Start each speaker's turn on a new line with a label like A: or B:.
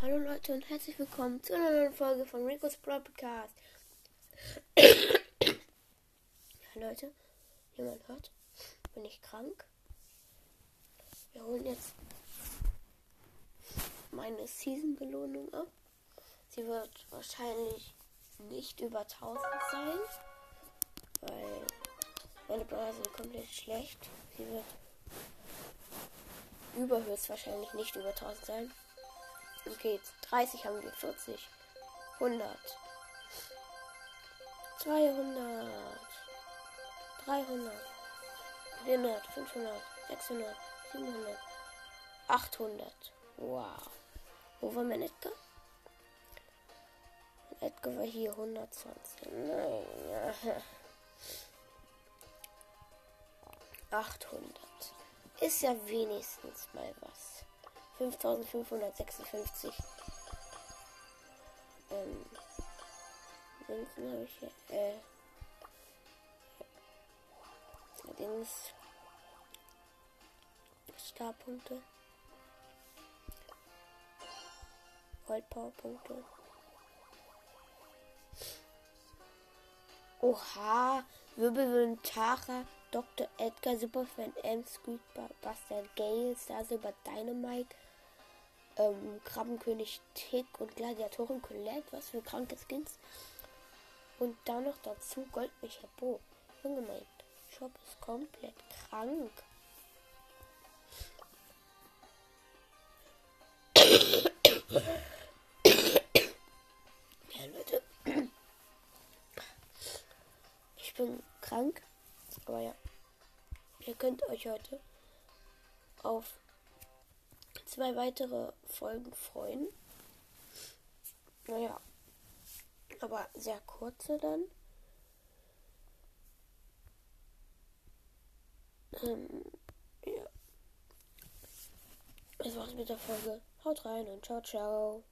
A: Hallo Leute und herzlich willkommen zu einer neuen Folge von Rico's Podcast. ja, Leute, wie man hört, bin ich krank. Wir holen jetzt meine Season-Belohnung ab. Sie wird wahrscheinlich nicht über 1000 sein, weil meine Brawler sind komplett schlecht. Sie wird überhöchstwahrscheinlich nicht über 1000 sein. Okay, 30 haben wir, 40, 100, 200, 300, 400, 500, 600, 700, 800. Wow. Wo war mein Edgar? Edgar war hier 120. Nein. 800. Ist ja wenigstens mal was. 5556. Ähm. Münzen habe ich hier. Äh. Allerdings. Starpunkte. Goldpowerpunkte. Oha, Wirbelwind, Tara, Dr. Edgar, Superfan M, Squeak, Buster, Gale, Star Silver, Dynamite, ähm, Krabbenkönig Tick und Gladiatorin Colette. Was für kranke Skins. Und dann noch dazu Goldmecher Bo. Junge, mein Shop ist komplett krank. ja, Leute. Ich bin krank. Aber ja. Ihr könnt euch heute auf zwei weitere Folgen freuen. Naja, aber sehr kurze dann. Ähm, ja. Das war's mit der Folge. Haut rein und ciao, ciao.